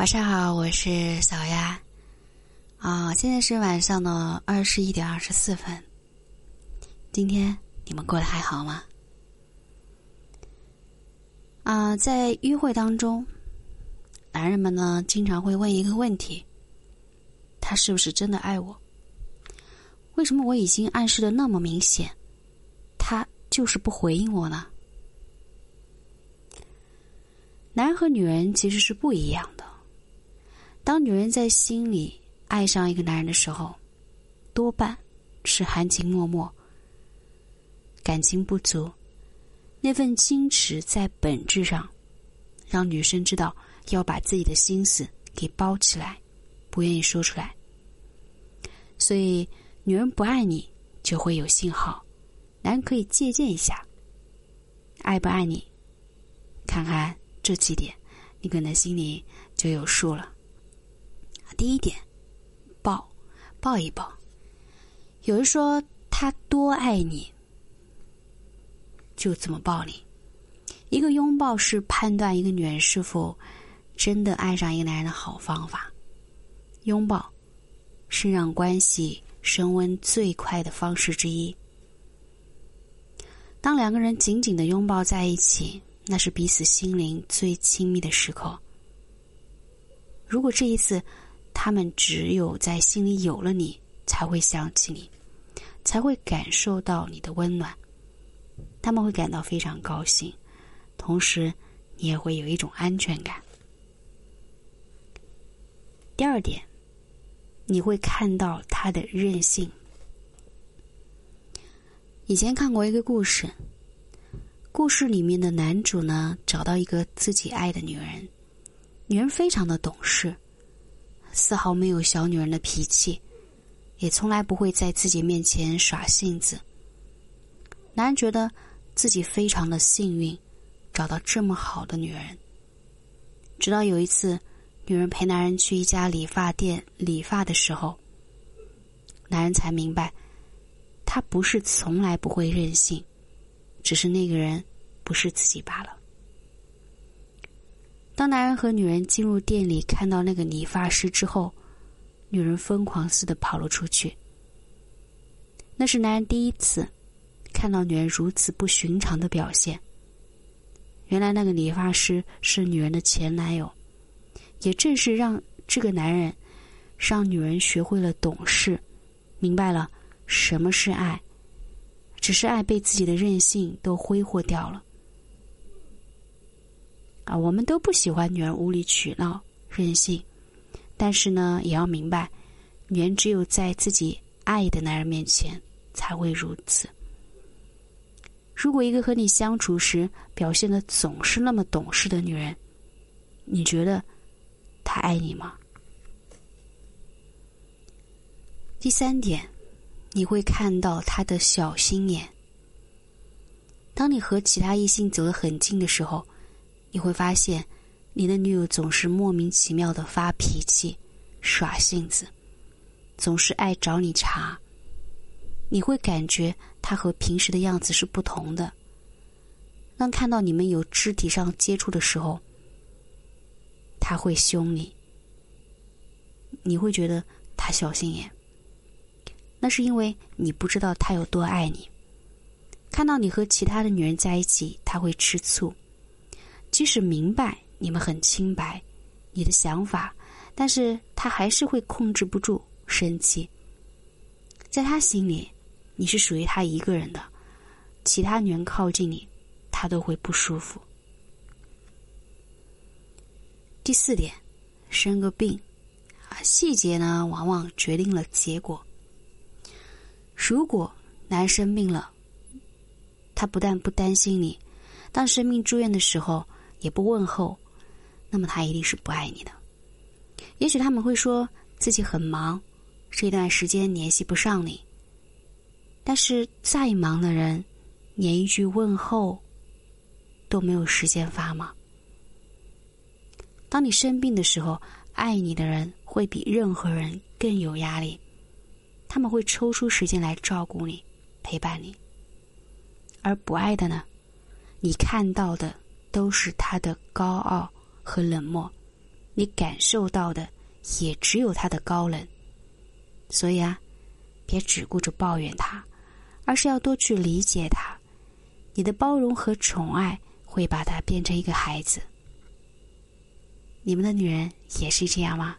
晚上好，我是小丫，啊，现在是晚上的二十一点二十四分。今天你们过得还好吗？啊，在约会当中，男人们呢经常会问一个问题：他是不是真的爱我？为什么我已经暗示的那么明显，他就是不回应我呢？男人和女人其实是不一样的。当女人在心里爱上一个男人的时候，多半是含情脉脉、感情不足。那份矜持在本质上，让女生知道要把自己的心思给包起来，不愿意说出来。所以，女人不爱你就会有信号，男人可以借鉴一下。爱不爱你，看看这几点，你可能心里就有数了。第一点，抱，抱一抱。有人说他多爱你，就怎么抱你。一个拥抱是判断一个女人是否真的爱上一个男人的好方法。拥抱是让关系升温最快的方式之一。当两个人紧紧的拥抱在一起，那是彼此心灵最亲密的时刻。如果这一次。他们只有在心里有了你，才会想起你，才会感受到你的温暖。他们会感到非常高兴，同时你也会有一种安全感。第二点，你会看到他的任性。以前看过一个故事，故事里面的男主呢，找到一个自己爱的女人，女人非常的懂事。丝毫没有小女人的脾气，也从来不会在自己面前耍性子。男人觉得自己非常的幸运，找到这么好的女人。直到有一次，女人陪男人去一家理发店理发的时候，男人才明白，他不是从来不会任性，只是那个人不是自己罢了。当男人和女人进入店里，看到那个理发师之后，女人疯狂似的跑了出去。那是男人第一次看到女人如此不寻常的表现。原来那个理发师是女人的前男友，也正是让这个男人让女人学会了懂事，明白了什么是爱，只是爱被自己的任性都挥霍掉了。啊，我们都不喜欢女人无理取闹、任性，但是呢，也要明白，女人只有在自己爱的男人面前才会如此。如果一个和你相处时表现的总是那么懂事的女人，你觉得她爱你吗？第三点，你会看到她的小心眼。当你和其他异性走得很近的时候。你会发现，你的女友总是莫名其妙的发脾气、耍性子，总是爱找你茬。你会感觉她和平时的样子是不同的。当看到你们有肢体上接触的时候，他会凶你。你会觉得他小心眼，那是因为你不知道他有多爱你。看到你和其他的女人在一起，他会吃醋。即使明白你们很清白，你的想法，但是他还是会控制不住生气。在他心里，你是属于他一个人的，其他女人靠近你，他都会不舒服。第四点，生个病，啊，细节呢往往决定了结果。如果男生病了，他不但不担心你，当生病住院的时候。也不问候，那么他一定是不爱你的。也许他们会说自己很忙，这段时间联系不上你。但是再忙的人，连一句问候都没有时间发吗？当你生病的时候，爱你的人会比任何人更有压力，他们会抽出时间来照顾你、陪伴你。而不爱的呢？你看到的。都是他的高傲和冷漠，你感受到的也只有他的高冷。所以啊，别只顾着抱怨他，而是要多去理解他。你的包容和宠爱会把他变成一个孩子。你们的女人也是这样吗？